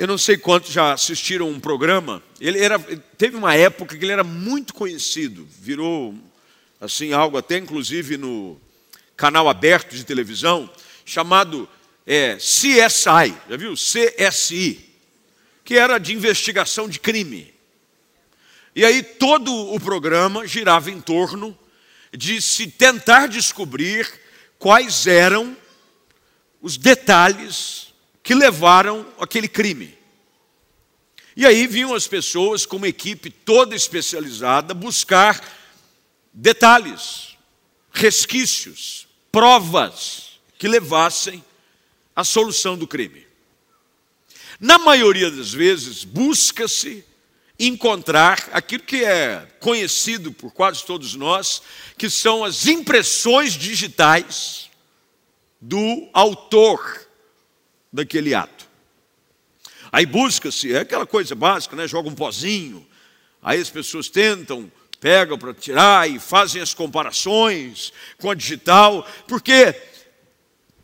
Eu não sei quantos já assistiram um programa. Ele era, teve uma época que ele era muito conhecido, virou assim algo até inclusive no canal aberto de televisão chamado é, CSI, já viu? CSI, que era de investigação de crime. E aí todo o programa girava em torno de se tentar descobrir quais eram os detalhes que levaram aquele crime. E aí vinham as pessoas com uma equipe toda especializada buscar detalhes, resquícios, provas que levassem à solução do crime. Na maioria das vezes, busca-se encontrar aquilo que é conhecido por quase todos nós, que são as impressões digitais do autor daquele ato. Aí busca-se, é aquela coisa básica, né? joga um pozinho, aí as pessoas tentam, pegam para tirar e fazem as comparações com a digital, porque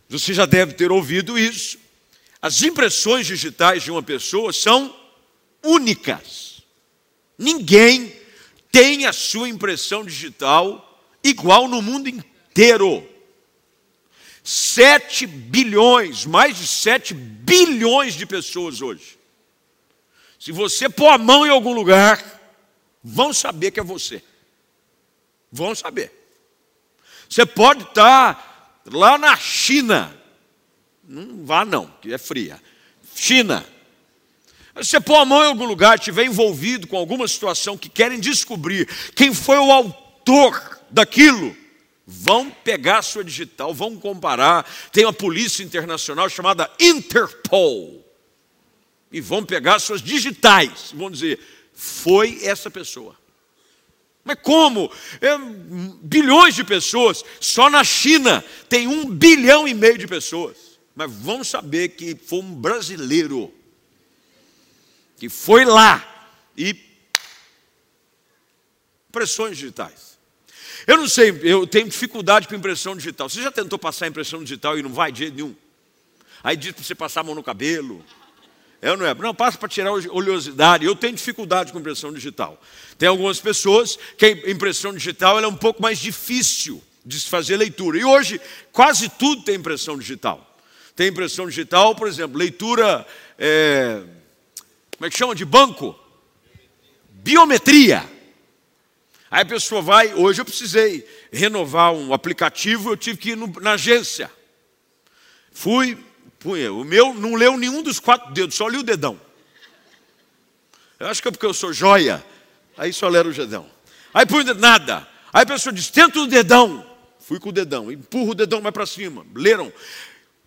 você já deve ter ouvido isso. As impressões digitais de uma pessoa são únicas. Ninguém tem a sua impressão digital igual no mundo inteiro. 7 bilhões, mais de 7 bilhões de pessoas hoje. Se você pôr a mão em algum lugar, vão saber que é você. Vão saber. Você pode estar lá na China. Não vá não, que é fria. China. Você pôr a mão em algum lugar, estiver envolvido com alguma situação que querem descobrir quem foi o autor daquilo, vão pegar sua digital, vão comparar. Tem uma polícia internacional chamada Interpol. E vão pegar suas digitais, vão dizer, foi essa pessoa. Mas como? É, bilhões de pessoas, só na China tem um bilhão e meio de pessoas. Mas vão saber que foi um brasileiro que foi lá e impressões digitais. Eu não sei, eu tenho dificuldade com impressão digital. Você já tentou passar impressão digital e não vai de jeito nenhum? Aí diz para você passar a mão no cabelo. É ou não é? Não, passa para tirar oleosidade. Eu tenho dificuldade com impressão digital. Tem algumas pessoas que a impressão digital é um pouco mais difícil de se fazer leitura. E hoje, quase tudo tem impressão digital. Tem impressão digital, por exemplo, leitura é, como é que chama de banco? Biometria. Aí a pessoa vai, hoje eu precisei renovar um aplicativo, eu tive que ir no, na agência. Fui, punha, o meu não leu nenhum dos quatro dedos, só li o dedão. Eu acho que é porque eu sou joia, aí só leram o dedão. Aí punha nada. Aí a pessoa diz, tenta o dedão. Fui com o dedão, empurra o dedão mais para cima. Leram.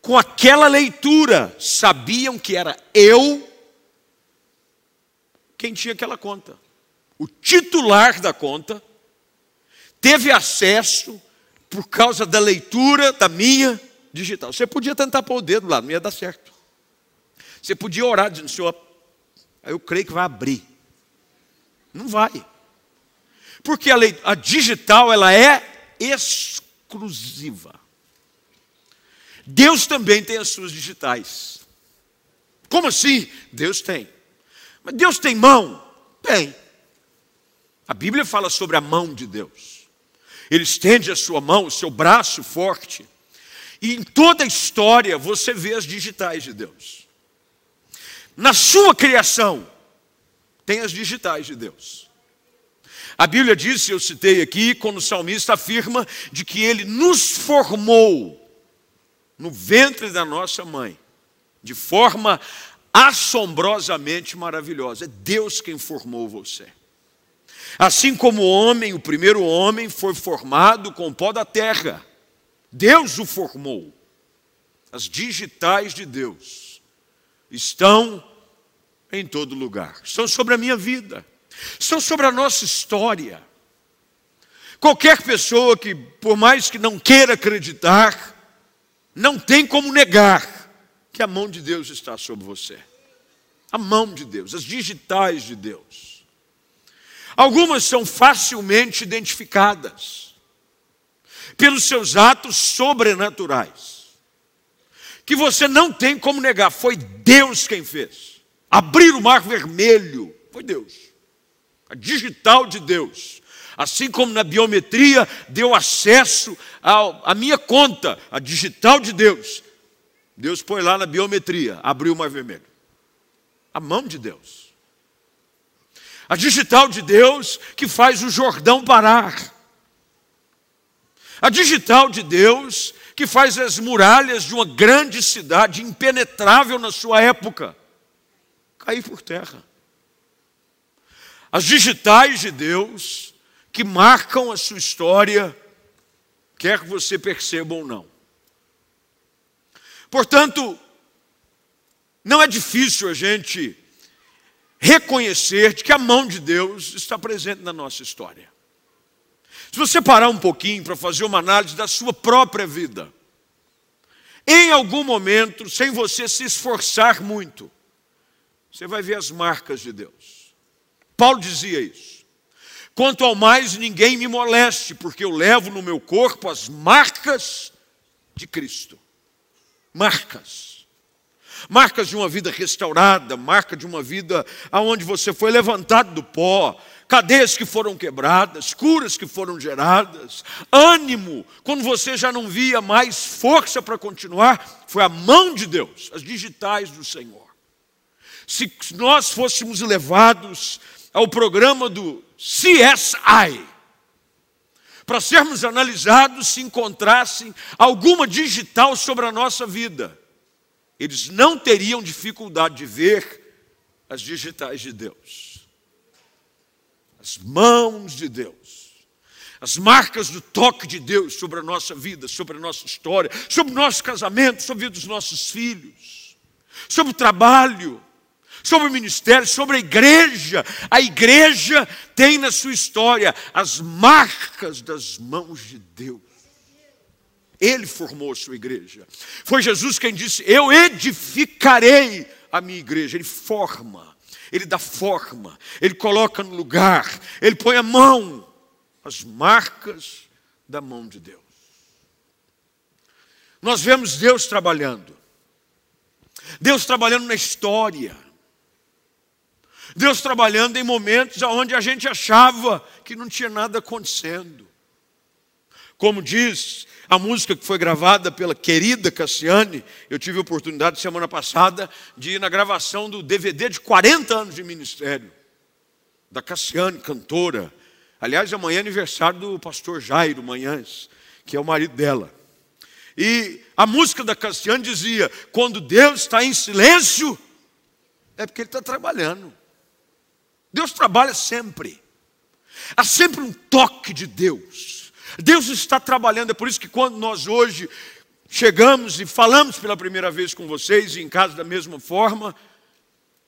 Com aquela leitura, sabiam que era eu quem tinha aquela conta. O titular da conta teve acesso por causa da leitura da minha digital. Você podia tentar pôr o dedo lá, não ia dar certo. Você podia orar dizendo, Senhor, eu creio que vai abrir. Não vai. Porque a, lei, a digital ela é exclusiva. Deus também tem as suas digitais. Como assim? Deus tem. Mas Deus tem mão? Tem. A Bíblia fala sobre a mão de Deus. Ele estende a sua mão, o seu braço forte. E em toda a história você vê as digitais de Deus. Na sua criação, tem as digitais de Deus. A Bíblia diz, eu citei aqui, quando o salmista afirma de que ele nos formou no ventre da nossa mãe, de forma assombrosamente maravilhosa. É Deus quem formou você. Assim como o homem, o primeiro homem, foi formado com o pó da terra, Deus o formou. As digitais de Deus estão em todo lugar, estão sobre a minha vida, estão sobre a nossa história. Qualquer pessoa que, por mais que não queira acreditar, não tem como negar que a mão de Deus está sobre você. A mão de Deus, as digitais de Deus. Algumas são facilmente identificadas pelos seus atos sobrenaturais, que você não tem como negar, foi Deus quem fez. abrir o mar vermelho, foi Deus. A digital de Deus. Assim como na biometria deu acesso à minha conta, a digital de Deus. Deus põe lá na biometria, abriu o mar vermelho. A mão de Deus. A digital de Deus que faz o Jordão parar. A digital de Deus que faz as muralhas de uma grande cidade impenetrável na sua época cair por terra. As digitais de Deus que marcam a sua história, quer que você perceba ou não. Portanto, não é difícil a gente reconhecer de que a mão de Deus está presente na nossa história. Se você parar um pouquinho para fazer uma análise da sua própria vida, em algum momento, sem você se esforçar muito, você vai ver as marcas de Deus. Paulo dizia isso. Quanto ao mais, ninguém me moleste, porque eu levo no meu corpo as marcas de Cristo. Marcas. Marcas de uma vida restaurada, marca de uma vida aonde você foi levantado do pó, cadeias que foram quebradas, curas que foram geradas, ânimo, quando você já não via mais força para continuar, foi a mão de Deus, as digitais do Senhor. Se nós fôssemos levados ao programa do CSI, para sermos analisados se encontrassem alguma digital sobre a nossa vida, eles não teriam dificuldade de ver as digitais de Deus, as mãos de Deus, as marcas do toque de Deus sobre a nossa vida, sobre a nossa história, sobre o nosso casamento, sobre a vida dos nossos filhos, sobre o trabalho, sobre o ministério, sobre a igreja. A igreja tem na sua história as marcas das mãos de Deus. Ele formou a sua igreja. Foi Jesus quem disse: Eu edificarei a minha igreja. Ele forma, ele dá forma, ele coloca no lugar, ele põe a mão, as marcas da mão de Deus. Nós vemos Deus trabalhando, Deus trabalhando na história. Deus trabalhando em momentos onde a gente achava que não tinha nada acontecendo. Como diz a música que foi gravada pela querida Cassiane, eu tive a oportunidade semana passada de ir na gravação do DVD de 40 anos de ministério, da Cassiane, cantora. Aliás, amanhã é aniversário do pastor Jairo Manhãs, que é o marido dela. E a música da Cassiane dizia: quando Deus está em silêncio, é porque Ele está trabalhando. Deus trabalha sempre. Há sempre um toque de Deus. Deus está trabalhando, é por isso que quando nós hoje chegamos e falamos pela primeira vez com vocês, e em casa da mesma forma,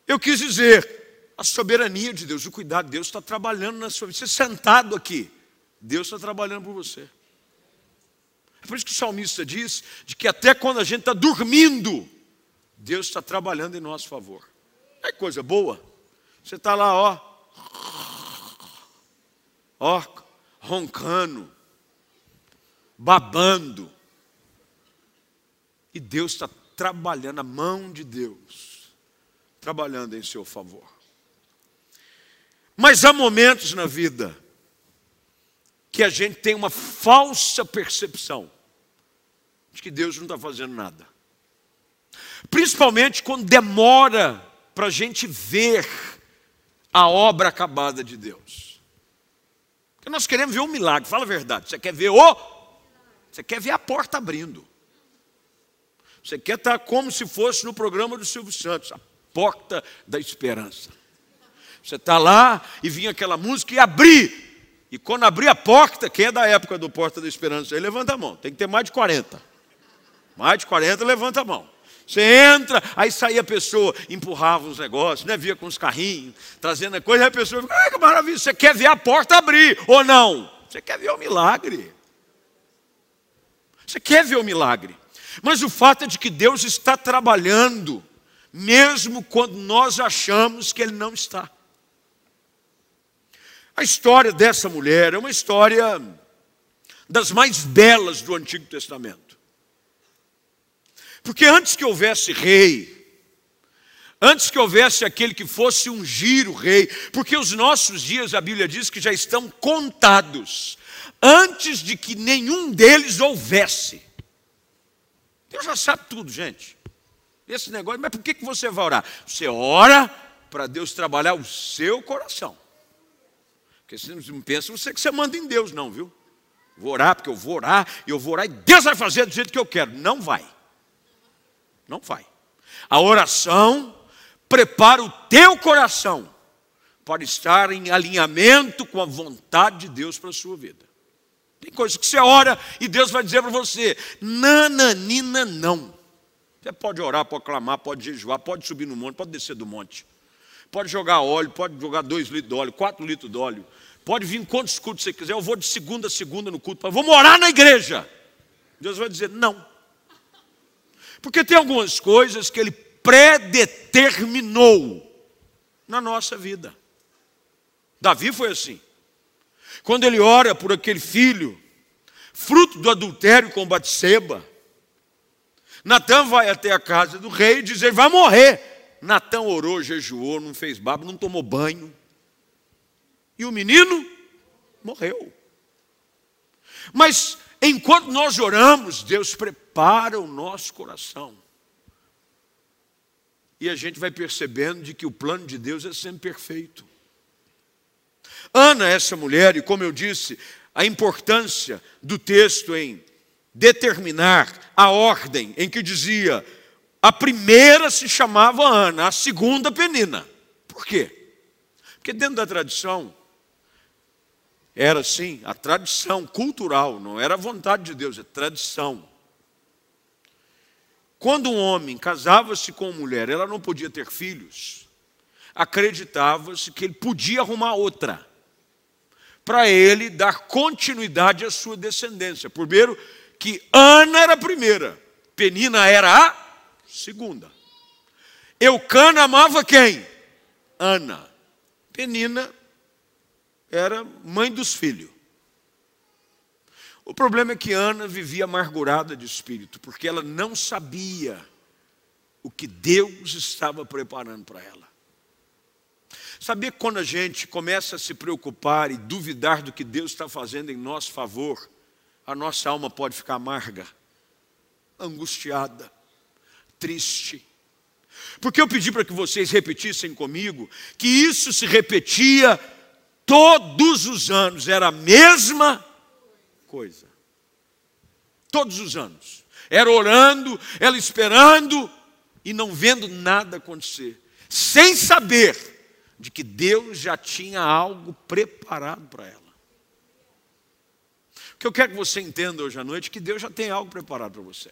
eu quis dizer, a soberania de Deus, o cuidado de Deus está trabalhando na sua vida. Você sentado aqui, Deus está trabalhando por você. É por isso que o salmista diz de que até quando a gente está dormindo, Deus está trabalhando em nosso favor. É coisa boa. Você está lá, ó, ó, roncando, babando. E Deus está trabalhando, a mão de Deus, trabalhando em seu favor. Mas há momentos na vida que a gente tem uma falsa percepção de que Deus não está fazendo nada. Principalmente quando demora para a gente ver a obra acabada de Deus. Porque nós queremos ver um milagre, fala a verdade. Você quer ver o. Você quer ver a porta abrindo. Você quer estar como se fosse no programa do Silvio Santos, a porta da esperança. Você está lá e vinha aquela música e abrir. E quando abrir a porta, quem é da época do Porta da Esperança? Aí levanta a mão. Tem que ter mais de 40. Mais de 40, levanta a mão. Você entra, aí saía a pessoa, empurrava os negócios, né? via com os carrinhos, trazendo a coisa, aí a pessoa fica, ai que maravilha, você quer ver a porta abrir, ou não? Você quer ver o milagre. Você quer ver o milagre. Mas o fato é de que Deus está trabalhando, mesmo quando nós achamos que Ele não está. A história dessa mulher é uma história das mais belas do Antigo Testamento. Porque antes que houvesse rei, antes que houvesse aquele que fosse ungir o rei, porque os nossos dias, a Bíblia diz que já estão contados, antes de que nenhum deles houvesse. Deus já sabe tudo, gente. Esse negócio, mas por que você vai orar? Você ora para Deus trabalhar o seu coração. Porque você não pensa você que você manda em Deus, não, viu? Vou orar porque eu vou orar, e eu vou orar e Deus vai fazer do jeito que eu quero. Não vai. Não vai. A oração prepara o teu coração para estar em alinhamento com a vontade de Deus para a sua vida. Tem coisas que você ora e Deus vai dizer para você: nananina, não. Você pode orar, pode clamar, pode jejuar, pode subir no monte, pode descer do monte. Pode jogar óleo, pode jogar dois litros de óleo, quatro litros de óleo. Pode vir quantos cultos você quiser. Eu vou de segunda a segunda no culto. Vou morar na igreja. Deus vai dizer não. Porque tem algumas coisas que Ele predeterminou na nossa vida. Davi foi assim. Quando ele ora por aquele filho, fruto do adultério com Batseba, Natan vai até a casa do rei e diz: ele vai morrer. Natan orou, jejuou, não fez babo, não tomou banho. E o menino morreu. Mas enquanto nós oramos, Deus prepara o nosso coração. E a gente vai percebendo de que o plano de Deus é sempre perfeito. Ana, essa mulher, e como eu disse, a importância do texto em determinar a ordem em que dizia a primeira se chamava Ana, a segunda Penina. Por quê? Porque dentro da tradição era assim, a tradição cultural, não era a vontade de Deus, é tradição. Quando um homem casava-se com uma mulher, ela não podia ter filhos, acreditava-se que ele podia arrumar outra, para ele dar continuidade à sua descendência. Primeiro, que Ana era a primeira, Penina era a segunda. Eucana amava quem? Ana. Penina era mãe dos filhos. O problema é que Ana vivia amargurada de espírito, porque ela não sabia o que Deus estava preparando para ela. Que quando a gente começa a se preocupar e duvidar do que Deus está fazendo em nosso favor, a nossa alma pode ficar amarga, angustiada, triste. Porque eu pedi para que vocês repetissem comigo que isso se repetia todos os anos, era a mesma coisa. Todos os anos. Era orando, ela esperando e não vendo nada acontecer, sem saber de que Deus já tinha algo preparado para ela que eu quero que você entenda hoje à noite é que Deus já tem algo preparado para você.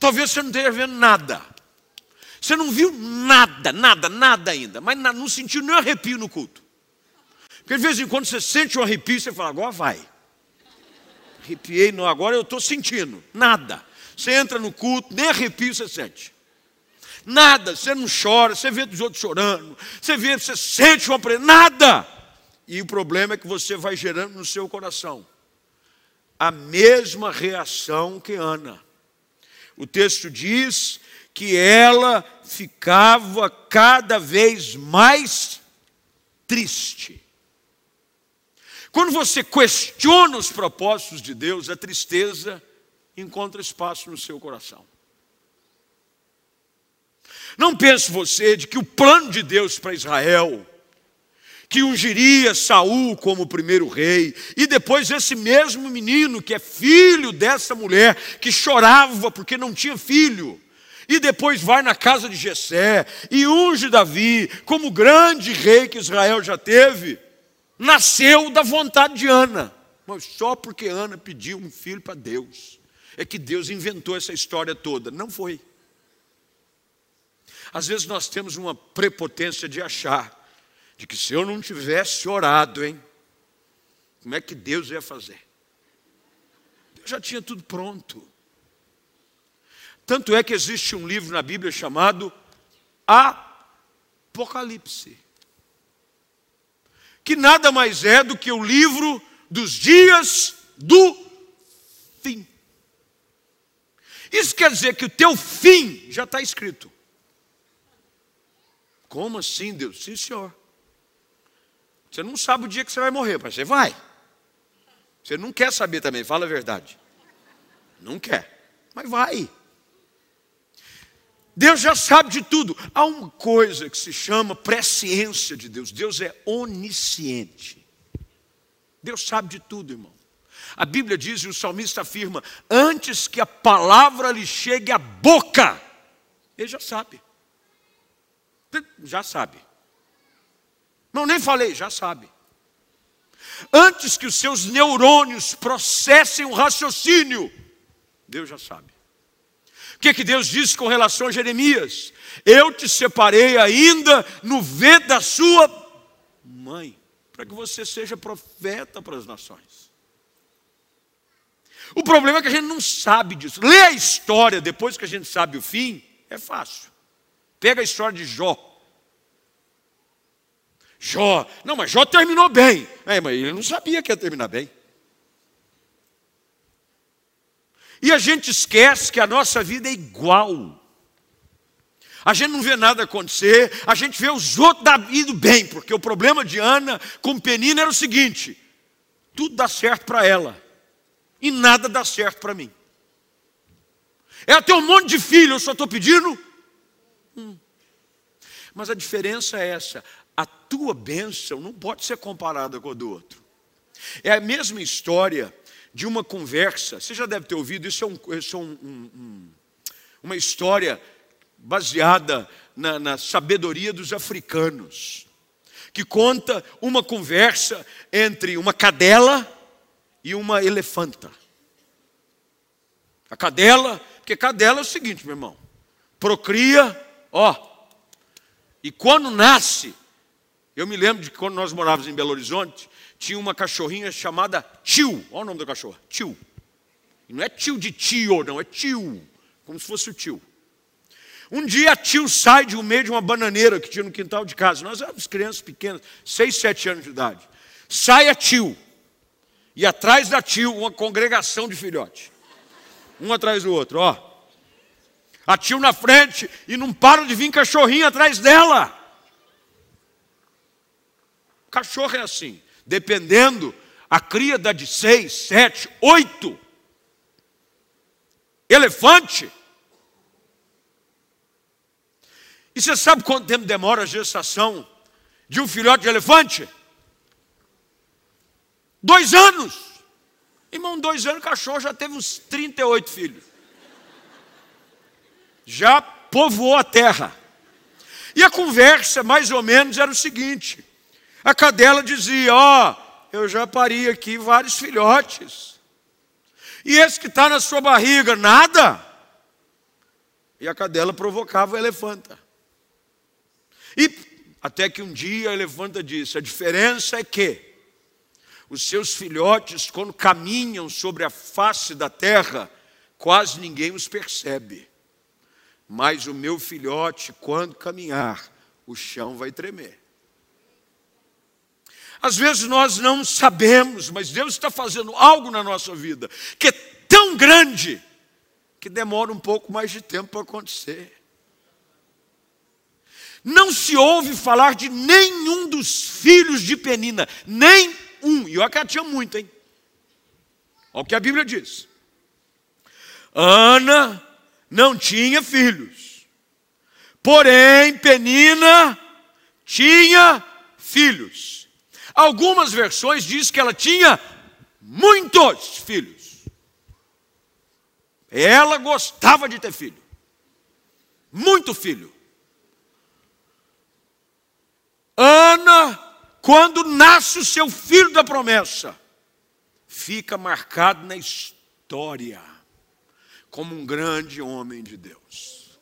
Talvez você não esteja vendo nada. Você não viu nada, nada, nada ainda, mas não sentiu nem arrepio no culto. Porque de vez em quando você sente um arrepio e você fala, agora vai. Arrepiei, não, agora eu estou sentindo. Nada. Você entra no culto, nem arrepio você sente. Nada, você não chora, você vê os outros chorando, você vê, você sente uma pressão, nada. E o problema é que você vai gerando no seu coração a mesma reação que Ana. O texto diz que ela ficava cada vez mais triste. Quando você questiona os propósitos de Deus, a tristeza encontra espaço no seu coração. Não pense você de que o plano de Deus para Israel que ungiria Saul como primeiro rei, e depois esse mesmo menino que é filho dessa mulher que chorava porque não tinha filho, e depois vai na casa de Jessé e unge Davi como grande rei que Israel já teve, nasceu da vontade de Ana, mas só porque Ana pediu um filho para Deus. É que Deus inventou essa história toda, não foi. Às vezes nós temos uma prepotência de achar de que se eu não tivesse orado, hein, como é que Deus ia fazer? Deus já tinha tudo pronto. Tanto é que existe um livro na Bíblia chamado Apocalipse, que nada mais é do que o livro dos dias do fim. Isso quer dizer que o teu fim já está escrito. Como assim, Deus? Sim, senhor. Você não sabe o dia que você vai morrer, mas você vai. Você não quer saber também, fala a verdade. Não quer, mas vai. Deus já sabe de tudo. Há uma coisa que se chama presciência de Deus. Deus é onisciente. Deus sabe de tudo, irmão. A Bíblia diz, e o salmista afirma: antes que a palavra lhe chegue à boca, ele já sabe. Já sabe. Não, nem falei, já sabe. Antes que os seus neurônios processem o raciocínio, Deus já sabe. O que, que Deus disse com relação a Jeremias? Eu te separei ainda no V da sua mãe, para que você seja profeta para as nações. O problema é que a gente não sabe disso. Lê a história depois que a gente sabe o fim, é fácil. Pega a história de Jó. Jó, não, mas Jó terminou bem. É, mas ele não sabia que ia terminar bem. E a gente esquece que a nossa vida é igual. A gente não vê nada acontecer, a gente vê os outros indo bem, porque o problema de Ana com Penina era o seguinte: tudo dá certo para ela, e nada dá certo para mim. Ela tem um monte de filho, eu só estou pedindo. Hum. Mas a diferença é essa: a tua bênção não pode ser comparada com a do outro. É a mesma história de uma conversa, você já deve ter ouvido, isso é, um, isso é um, um, uma história baseada na, na sabedoria dos africanos, que conta uma conversa entre uma cadela e uma elefanta. A cadela, porque cadela é o seguinte, meu irmão, procria, ó, e quando nasce, eu me lembro de quando nós morávamos em Belo Horizonte, tinha uma cachorrinha chamada Tio. Olha o nome da cachorra, Tio. E não é tio de tio, não, é tio. Como se fosse o tio. Um dia tio sai de um meio de uma bananeira que tinha no quintal de casa. Nós éramos crianças pequenas, seis, sete anos de idade. Sai a tio. E atrás da tio, uma congregação de filhotes. Um atrás do outro, ó. A tio na frente e não para de vir cachorrinho atrás dela. Cachorro é assim dependendo, a cria dá de seis, sete, oito. Elefante. E você sabe quanto tempo demora a gestação de um filhote de elefante? Dois anos. Irmão, dois anos, o cachorro já teve uns 38 filhos. Já povoou a terra. E a conversa, mais ou menos, era o seguinte: a cadela dizia: Ó, oh, eu já pari aqui vários filhotes. E esse que está na sua barriga, nada. E a cadela provocava a elefanta. E até que um dia a elefanta disse: a diferença é que os seus filhotes, quando caminham sobre a face da terra, quase ninguém os percebe. Mas o meu filhote, quando caminhar, o chão vai tremer. Às vezes nós não sabemos, mas Deus está fazendo algo na nossa vida que é tão grande que demora um pouco mais de tempo para acontecer. Não se ouve falar de nenhum dos filhos de Penina, nem um. E olha que ela tinha muito, hein? Olha o que a Bíblia diz. Ana não tinha filhos, porém Penina tinha filhos. Algumas versões diz que ela tinha muitos filhos. Ela gostava de ter filho. Muito filho. Ana, quando nasce o seu filho da promessa, fica marcado na história como um grande homem de Deus.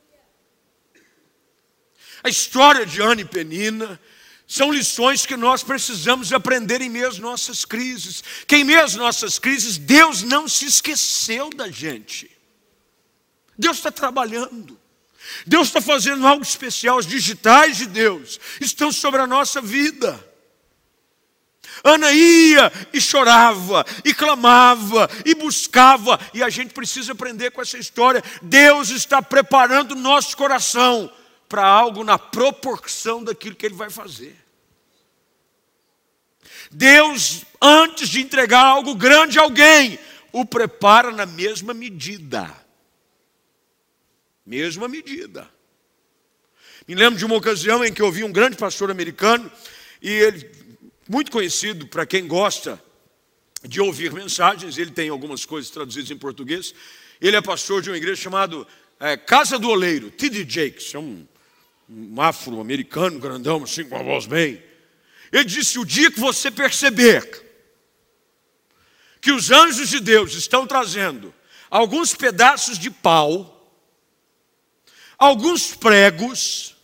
A história de Ana e Penina são lições que nós precisamos aprender em meio às nossas crises. Que em meio às nossas crises, Deus não se esqueceu da gente. Deus está trabalhando. Deus está fazendo algo especial. Os digitais de Deus estão sobre a nossa vida. Ana ia e chorava, e clamava, e buscava, e a gente precisa aprender com essa história. Deus está preparando o nosso coração para algo na proporção daquilo que ele vai fazer. Deus, antes de entregar algo grande a alguém, o prepara na mesma medida. Mesma medida. Me lembro de uma ocasião em que eu vi um grande pastor americano, e ele, muito conhecido para quem gosta de ouvir mensagens, ele tem algumas coisas traduzidas em português. Ele é pastor de uma igreja chamada é, Casa do Oleiro, T.D. Jakes, é um, um afro-americano grandão, assim, com a voz bem. Ele disse: o dia que você perceber que os anjos de Deus estão trazendo alguns pedaços de pau, alguns pregos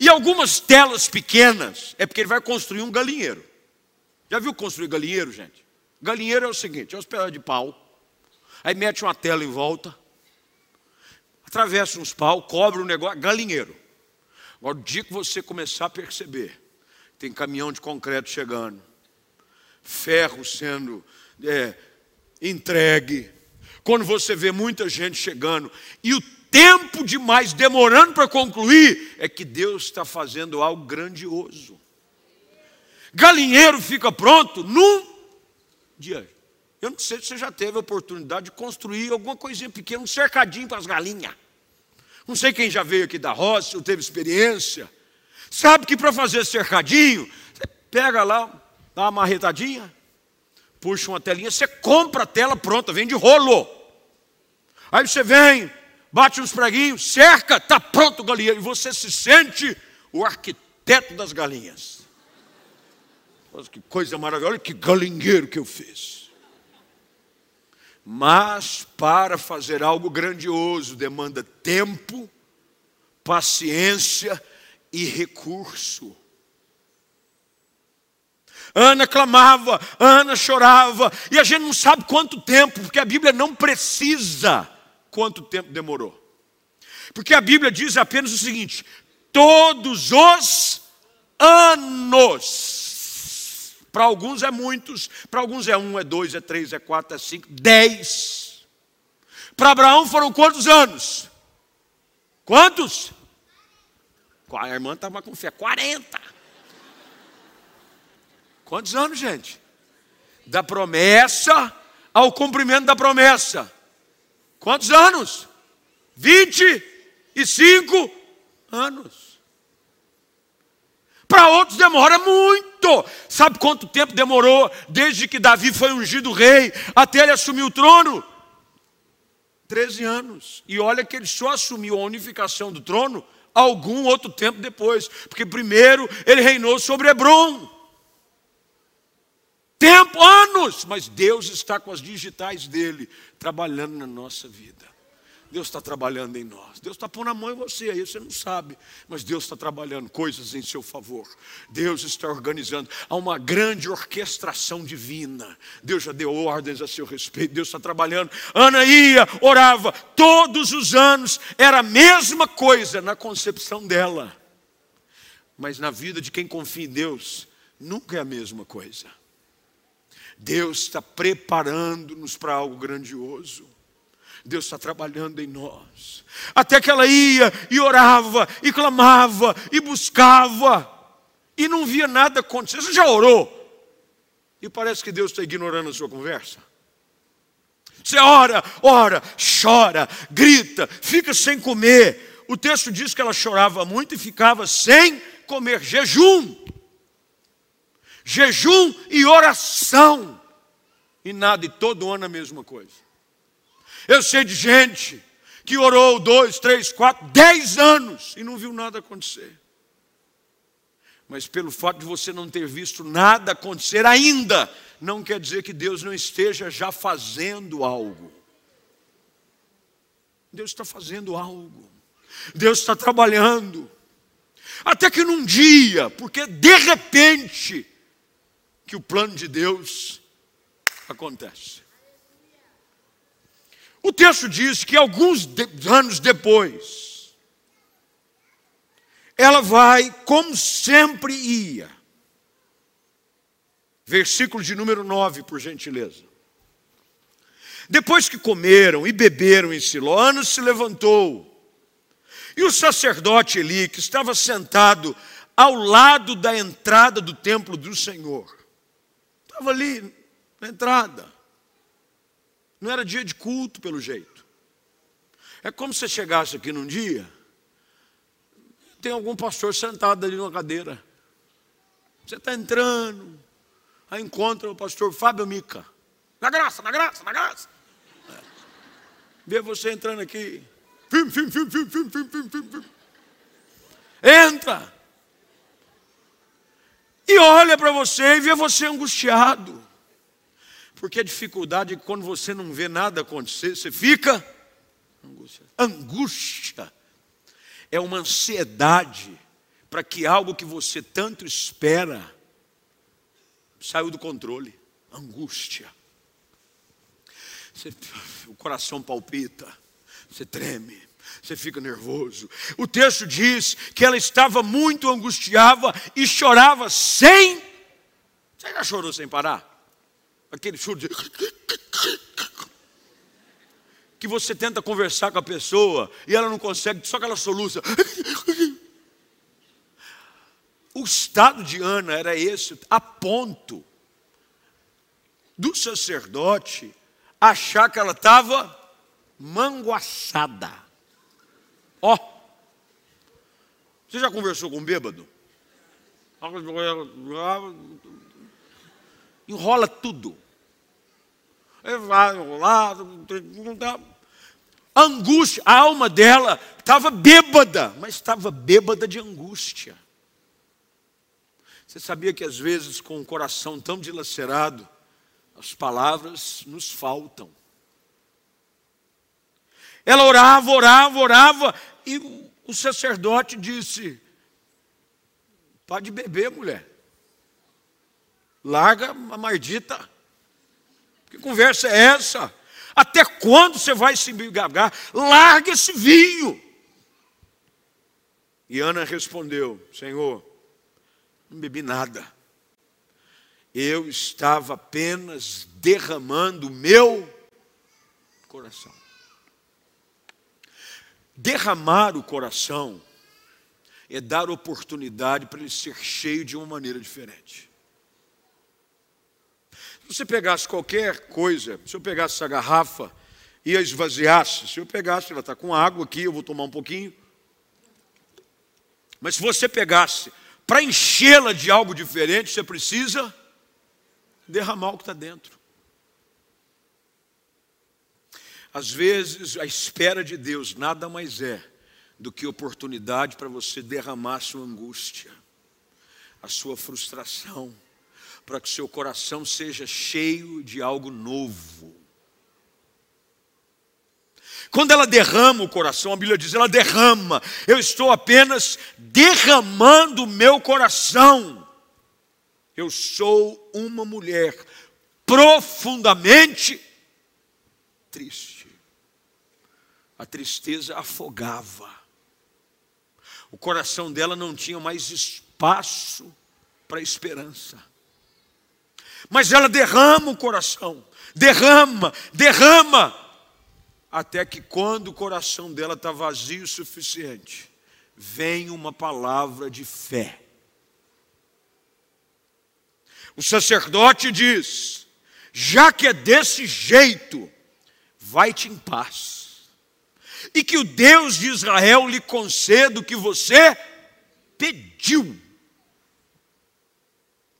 e algumas telas pequenas, é porque ele vai construir um galinheiro. Já viu construir galinheiro, gente? Galinheiro é o seguinte: é uns pedaços de pau, aí mete uma tela em volta, atravessa uns pau, cobre um negócio, galinheiro. Agora, o dia que você começar a perceber, tem caminhão de concreto chegando, ferro sendo é, entregue, quando você vê muita gente chegando e o tempo demais demorando para concluir, é que Deus está fazendo algo grandioso. Galinheiro fica pronto num dia. Eu não sei se você já teve a oportunidade de construir alguma coisinha pequena, um cercadinho para as galinhas. Não sei quem já veio aqui da roça, ou teve experiência. Sabe que para fazer cercadinho, você pega lá, dá uma marretadinha, puxa uma telinha, você compra a tela pronta, vem de rolo. Aí você vem, bate uns preguinhos, cerca, está pronto o galinheiro, e você se sente o arquiteto das galinhas. Nossa, que coisa maravilhosa, que galinheiro que eu fiz. Mas para fazer algo grandioso demanda tempo, paciência e recurso. Ana clamava, Ana chorava, e a gente não sabe quanto tempo, porque a Bíblia não precisa quanto tempo demorou. Porque a Bíblia diz apenas o seguinte: todos os anos. Para alguns é muitos, para alguns é um, é dois, é três, é quatro, é cinco, dez. Para Abraão foram quantos anos? Quantos? A irmã estava com fé, 40. Quantos anos, gente? Da promessa ao cumprimento da promessa. Quantos anos? 25 anos. Para outros demora muito. Sabe quanto tempo demorou desde que Davi foi ungido rei até ele assumir o trono? 13 anos. E olha que ele só assumiu a unificação do trono algum outro tempo depois, porque primeiro ele reinou sobre Hebron. Tempo, anos, mas Deus está com as digitais dele trabalhando na nossa vida. Deus está trabalhando em nós. Deus está pondo a mão em você, aí você não sabe. Mas Deus está trabalhando coisas em seu favor. Deus está organizando. Há uma grande orquestração divina. Deus já deu ordens a seu respeito. Deus está trabalhando. Ana ia, orava. Todos os anos era a mesma coisa na concepção dela. Mas na vida de quem confia em Deus, nunca é a mesma coisa. Deus está preparando-nos para algo grandioso. Deus está trabalhando em nós. Até que ela ia e orava, e clamava, e buscava, e não via nada acontecer. Você já orou? E parece que Deus está ignorando a sua conversa. Você ora, ora, chora, grita, fica sem comer. O texto diz que ela chorava muito e ficava sem comer. Jejum. Jejum e oração. E nada, e todo ano a mesma coisa. Eu sei de gente que orou dois, três, quatro, dez anos e não viu nada acontecer. Mas pelo fato de você não ter visto nada acontecer ainda, não quer dizer que Deus não esteja já fazendo algo. Deus está fazendo algo. Deus está trabalhando. Até que num dia, porque de repente, que o plano de Deus acontece. O texto diz que alguns anos depois, ela vai como sempre ia. Versículo de número 9, por gentileza. Depois que comeram e beberam em Siló, Ana se levantou E o sacerdote Eli, que estava sentado ao lado da entrada do templo do Senhor, Estava ali na entrada. Não era dia de culto, pelo jeito. É como se você chegasse aqui num dia, tem algum pastor sentado ali numa cadeira. Você está entrando, aí encontra o pastor Fábio Mica. Na graça, na graça, na graça. É. Vê você entrando aqui. Fim, fim, fim, fim, fim, fim, fim, fim. Entra. E olha para você e vê você angustiado. Porque a dificuldade é quando você não vê nada acontecer, você fica angústia. Angústia é uma ansiedade para que algo que você tanto espera saiu do controle. Angústia. Você, o coração palpita, você treme, você fica nervoso. O texto diz que ela estava muito angustiada e chorava sem. Você já chorou sem parar? Aquele choro de. Que você tenta conversar com a pessoa e ela não consegue, só que ela soluça. O estado de Ana era esse, a ponto do sacerdote achar que ela estava manguaçada. Ó, você já conversou com um bêbado? Enrola tudo. Vai enrolar, angústia, a alma dela estava bêbada, mas estava bêbada de angústia. Você sabia que às vezes, com o coração tão dilacerado, as palavras nos faltam. Ela orava, orava, orava, e o sacerdote disse: Pode beber, mulher. Larga a mardita. Que conversa é essa? Até quando você vai se embriagar? Larga esse vinho. E Ana respondeu: Senhor, não bebi nada. Eu estava apenas derramando o meu coração. Derramar o coração é dar oportunidade para ele ser cheio de uma maneira diferente. Se você pegasse qualquer coisa, se eu pegasse essa garrafa e a esvaziasse, se eu pegasse, ela está com água aqui, eu vou tomar um pouquinho. Mas se você pegasse para enchê-la de algo diferente, você precisa derramar o que está dentro. Às vezes, a espera de Deus nada mais é do que oportunidade para você derramar sua angústia, a sua frustração, para que seu coração seja cheio de algo novo. Quando ela derrama o coração, a Bíblia diz, ela derrama. Eu estou apenas derramando o meu coração. Eu sou uma mulher profundamente triste. A tristeza afogava. O coração dela não tinha mais espaço para esperança. Mas ela derrama o coração, derrama, derrama até que quando o coração dela está vazio o suficiente, vem uma palavra de fé. O sacerdote diz: já que é desse jeito, vai-te em paz, e que o Deus de Israel lhe conceda o que você pediu.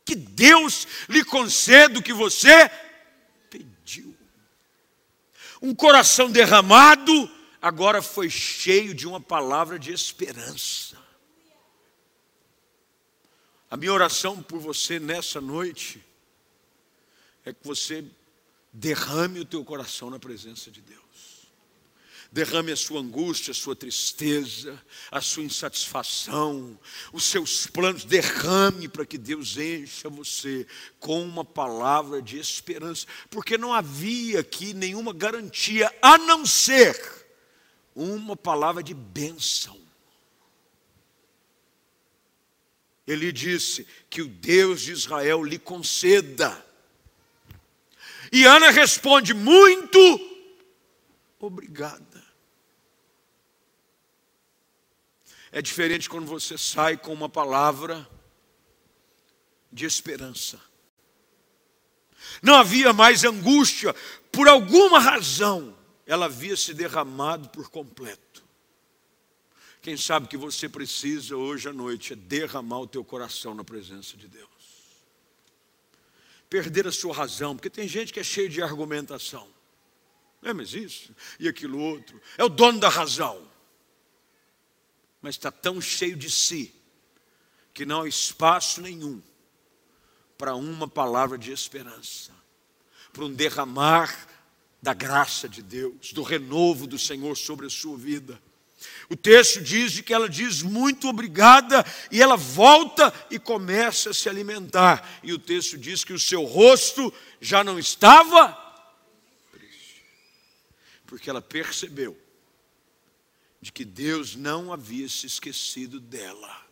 Que Deus lhe conceda o que você um coração derramado agora foi cheio de uma palavra de esperança. A minha oração por você nessa noite é que você derrame o teu coração na presença de Deus derrame a sua angústia, a sua tristeza, a sua insatisfação, os seus planos, derrame para que Deus encha você com uma palavra de esperança, porque não havia aqui nenhuma garantia a não ser uma palavra de bênção. Ele disse que o Deus de Israel lhe conceda. E Ana responde: muito obrigada. É diferente quando você sai com uma palavra de esperança. Não havia mais angústia, por alguma razão, ela havia se derramado por completo. Quem sabe que você precisa hoje à noite é derramar o teu coração na presença de Deus. Perder a sua razão, porque tem gente que é cheio de argumentação. É, mas isso e aquilo outro. É o dono da razão. Mas está tão cheio de si que não há espaço nenhum para uma palavra de esperança, para um derramar da graça de Deus, do renovo do Senhor sobre a sua vida. O texto diz que ela diz muito obrigada e ela volta e começa a se alimentar. E o texto diz que o seu rosto já não estava triste, porque ela percebeu de que Deus não havia se esquecido dela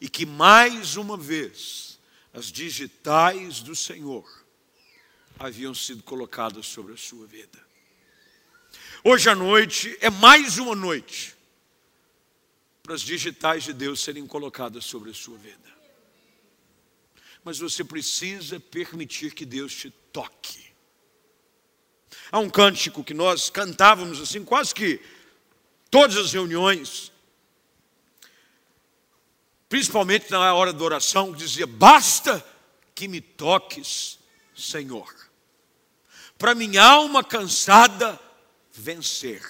e que mais uma vez as digitais do Senhor haviam sido colocadas sobre a sua vida. Hoje à noite é mais uma noite para as digitais de Deus serem colocadas sobre a sua vida. Mas você precisa permitir que Deus te toque. Há um cântico que nós cantávamos assim, quase que todas as reuniões, principalmente na hora da oração, dizia: Basta que me toques, Senhor, para minha alma cansada vencer.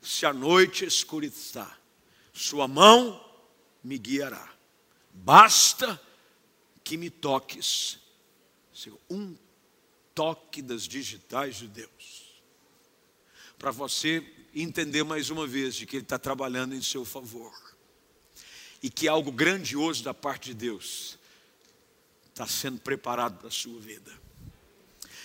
Se a noite escurecer, Sua mão me guiará. Basta que me toques, Senhor. Um toque das digitais de Deus. Para você entender mais uma vez de que Ele está trabalhando em seu favor e que algo grandioso da parte de Deus está sendo preparado para a sua vida.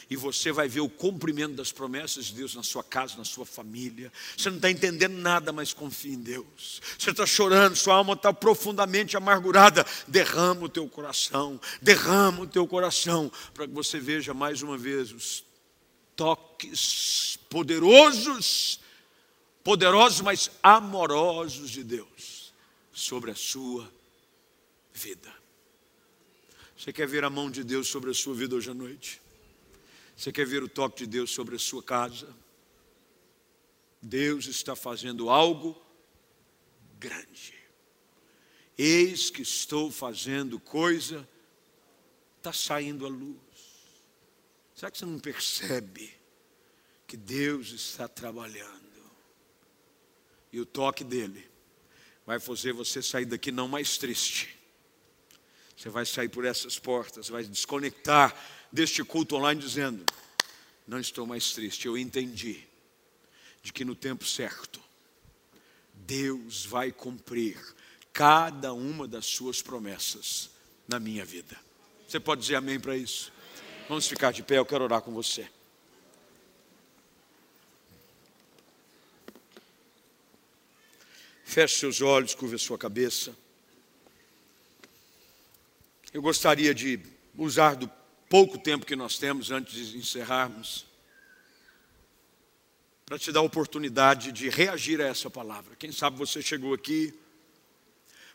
E você vai ver o cumprimento das promessas de Deus na sua casa, na sua família. Você não está entendendo nada, mas confia em Deus. Você está chorando, sua alma está profundamente amargurada. Derrama o teu coração, derrama o teu coração, para que você veja mais uma vez os toques poderosos, poderosos, mas amorosos de Deus sobre a sua vida. Você quer ver a mão de Deus sobre a sua vida hoje à noite? Você quer ver o toque de Deus sobre a sua casa? Deus está fazendo algo grande. Eis que estou fazendo coisa, está saindo a luz. Será que você não percebe que Deus está trabalhando? E o toque dele vai fazer você sair daqui não mais triste. Você vai sair por essas portas, vai desconectar deste culto online dizendo: Não estou mais triste, eu entendi de que no tempo certo Deus vai cumprir cada uma das suas promessas na minha vida. Você pode dizer amém para isso? Vamos ficar de pé, eu quero orar com você. Feche seus olhos, curva sua cabeça. Eu gostaria de usar do pouco tempo que nós temos antes de encerrarmos, para te dar a oportunidade de reagir a essa palavra. Quem sabe você chegou aqui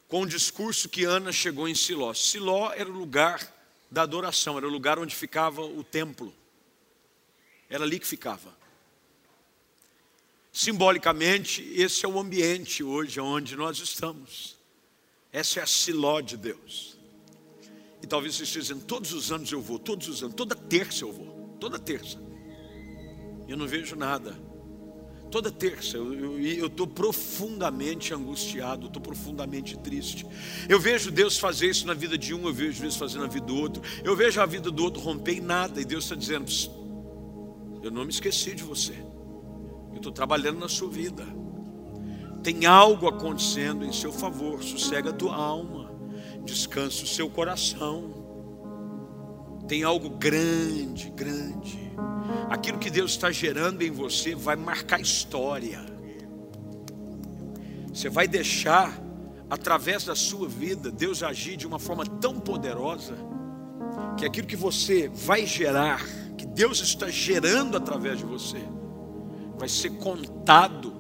com o discurso que Ana chegou em Siló. Siló era o lugar da adoração, era o lugar onde ficava o templo. Era ali que ficava. Simbolicamente, esse é o ambiente hoje onde nós estamos. Essa é a Siló de Deus. E talvez você esteja dizendo, todos os anos eu vou, todos os anos, toda terça eu vou, toda terça. Eu não vejo nada. Toda terça eu estou profundamente angustiado, estou profundamente triste. Eu vejo Deus fazer isso na vida de um, eu vejo Deus fazer na vida do outro. Eu vejo a vida do outro romper em nada, e Deus está dizendo: Eu não me esqueci de você estou trabalhando na sua vida. Tem algo acontecendo em seu favor. Sossega a tua alma. Descansa o seu coração. Tem algo grande, grande. Aquilo que Deus está gerando em você vai marcar história. Você vai deixar, através da sua vida, Deus agir de uma forma tão poderosa, que aquilo que você vai gerar, que Deus está gerando através de você, vai ser contado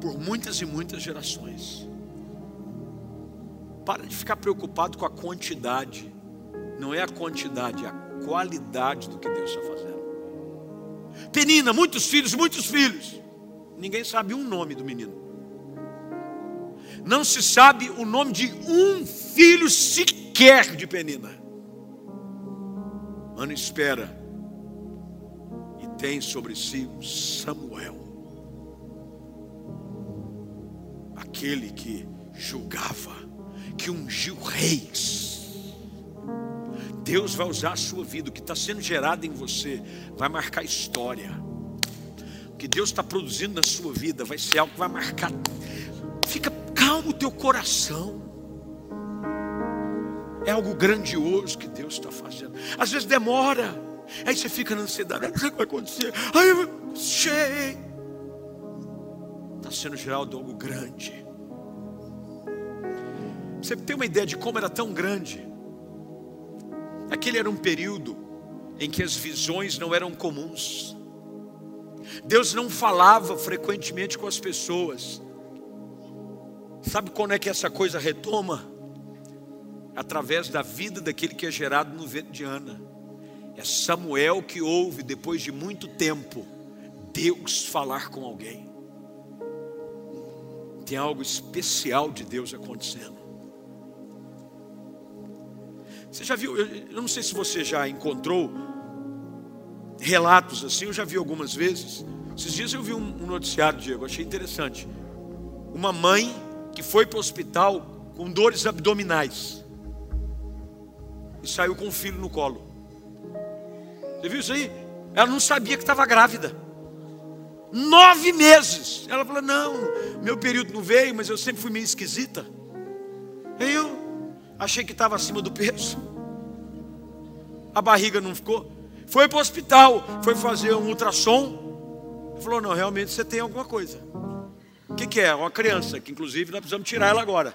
por muitas e muitas gerações. Para de ficar preocupado com a quantidade. Não é a quantidade, é a qualidade do que Deus está fazendo. Penina, muitos filhos, muitos filhos. Ninguém sabe um nome do menino. Não se sabe o nome de um filho sequer de Penina. Ana espera tem sobre si Samuel, aquele que julgava, que ungiu reis. Deus vai usar a sua vida, o que está sendo gerado em você, vai marcar história. O que Deus está produzindo na sua vida vai ser algo que vai marcar. Fica calmo o teu coração. É algo grandioso que Deus está fazendo. Às vezes demora. Aí você fica na ansiedade. O que vai acontecer? Aí eu sei. Está sendo gerado algo grande. Você tem uma ideia de como era tão grande? Aquele era um período em que as visões não eram comuns. Deus não falava frequentemente com as pessoas. Sabe quando é que essa coisa retoma? Através da vida daquele que é gerado no ventre de Ana. É Samuel que ouve, depois de muito tempo, Deus falar com alguém. Tem algo especial de Deus acontecendo. Você já viu, eu não sei se você já encontrou relatos assim, eu já vi algumas vezes. Esses dias eu vi um noticiário, Diego, achei interessante. Uma mãe que foi para o hospital com dores abdominais e saiu com o filho no colo. Você viu isso aí? Ela não sabia que estava grávida. Nove meses. Ela falou: Não, meu período não veio, mas eu sempre fui meio esquisita. Aí eu Achei que estava acima do peso. A barriga não ficou. Foi para o hospital, foi fazer um ultrassom. Falou: não, realmente você tem alguma coisa. O que, que é? Uma criança, que inclusive nós precisamos tirar ela agora.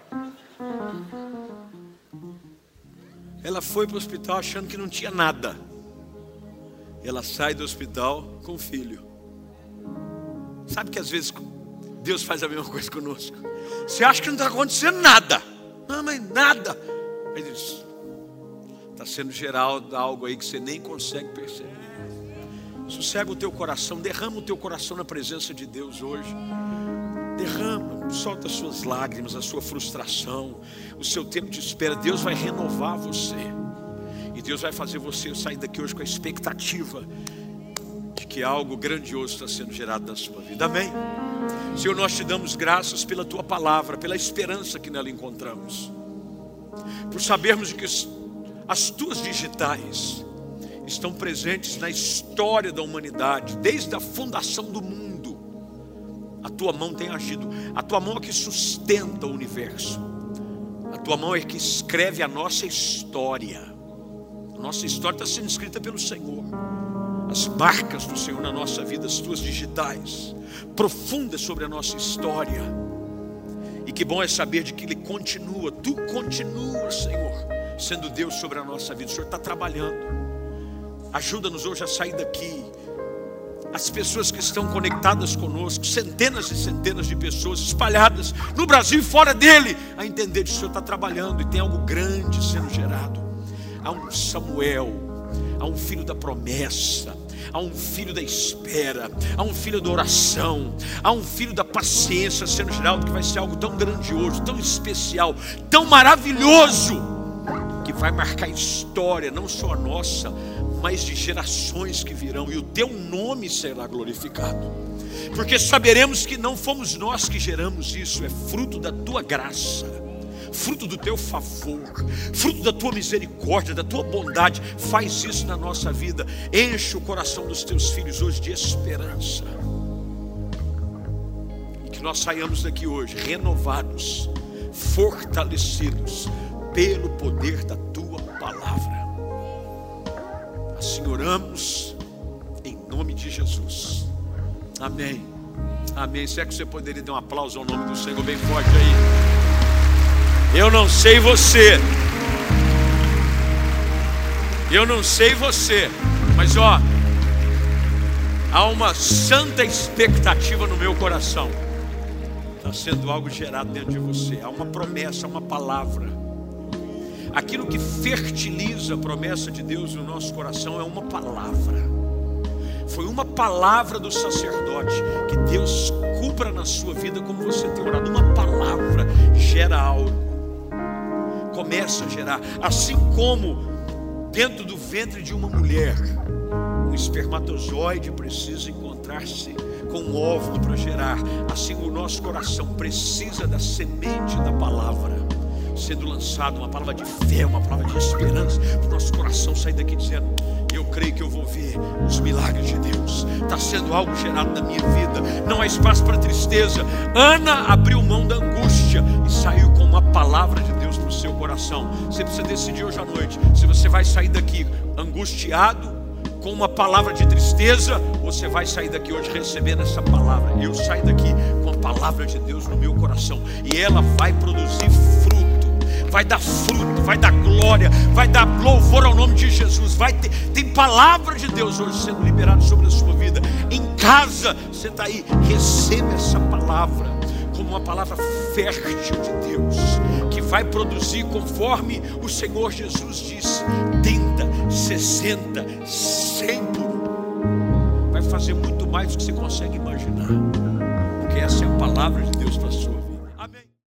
Ela foi para o hospital achando que não tinha nada. Ela sai do hospital com o filho. Sabe que às vezes Deus faz a mesma coisa conosco. Você acha que não está acontecendo nada. Não, mas nada. Aí diz: está sendo gerado algo aí que você nem consegue perceber. Sossega o teu coração, derrama o teu coração na presença de Deus hoje. Derrama, solta as suas lágrimas, a sua frustração, o seu tempo de espera. Deus vai renovar você. Deus vai fazer você sair daqui hoje com a expectativa de que algo grandioso está sendo gerado na sua vida. Amém? Senhor, nós te damos graças pela tua palavra, pela esperança que nela encontramos por sabermos que as tuas digitais estão presentes na história da humanidade, desde a fundação do mundo. A tua mão tem agido, a tua mão é que sustenta o universo, a tua mão é que escreve a nossa história. Nossa história está sendo escrita pelo Senhor. As marcas do Senhor na nossa vida, as tuas digitais, profundas sobre a nossa história e que bom é saber de que Ele continua, Tu continua, Senhor, sendo Deus sobre a nossa vida. O Senhor está trabalhando. Ajuda-nos hoje a sair daqui. As pessoas que estão conectadas conosco, centenas e centenas de pessoas espalhadas no Brasil e fora dele, a entender que o Senhor está trabalhando e tem algo grande sendo gerado. Há um Samuel, há um filho da promessa, há um filho da espera, há um filho da oração, há um filho da paciência sendo gerado, que vai ser algo tão grandioso, tão especial, tão maravilhoso, que vai marcar história, não só a nossa, mas de gerações que virão, e o teu nome será glorificado, porque saberemos que não fomos nós que geramos isso, é fruto da tua graça fruto do teu favor, fruto da tua misericórdia, da tua bondade. Faz isso na nossa vida. Enche o coração dos teus filhos hoje de esperança. E que nós saiamos daqui hoje renovados, fortalecidos pelo poder da tua palavra. Assim oramos em nome de Jesus. Amém. Amém. Será que você poderia dar um aplauso ao nome do Senhor bem forte aí? Eu não sei você. Eu não sei você, mas ó, há uma santa expectativa no meu coração Está sendo algo gerado dentro de você. Há uma promessa, uma palavra. Aquilo que fertiliza a promessa de Deus no nosso coração é uma palavra. Foi uma palavra do sacerdote que Deus cumpra na sua vida como você tem orado. Uma palavra gera algo. Começa a gerar. Assim como dentro do ventre de uma mulher, um espermatozoide precisa encontrar-se com um óvulo para gerar. Assim o nosso coração precisa da semente da palavra sendo lançado, uma palavra de fé, uma palavra de esperança, para o nosso coração sair daqui dizendo: Eu creio que eu vou ver os milagres de Deus. Está sendo algo gerado na minha vida. Não há espaço para tristeza. Ana abriu mão da angústia e saiu com uma palavra de Deus para o seu coração. Você precisa decidir hoje à noite se você vai sair daqui angustiado com uma palavra de tristeza, você vai sair daqui hoje recebendo essa palavra. Eu saio daqui com a palavra de Deus no meu coração e ela vai produzir fruto vai dar fruto, vai dar glória, vai dar louvor ao nome de Jesus. Vai ter, tem palavra de Deus hoje sendo liberada sobre a sua vida. Em casa, você está aí, receba essa palavra como uma palavra fértil de Deus, vai produzir conforme o Senhor Jesus disse: 30, 60, 100 por um. Vai fazer muito mais do que você consegue imaginar, porque essa é a palavra de Deus para a sua.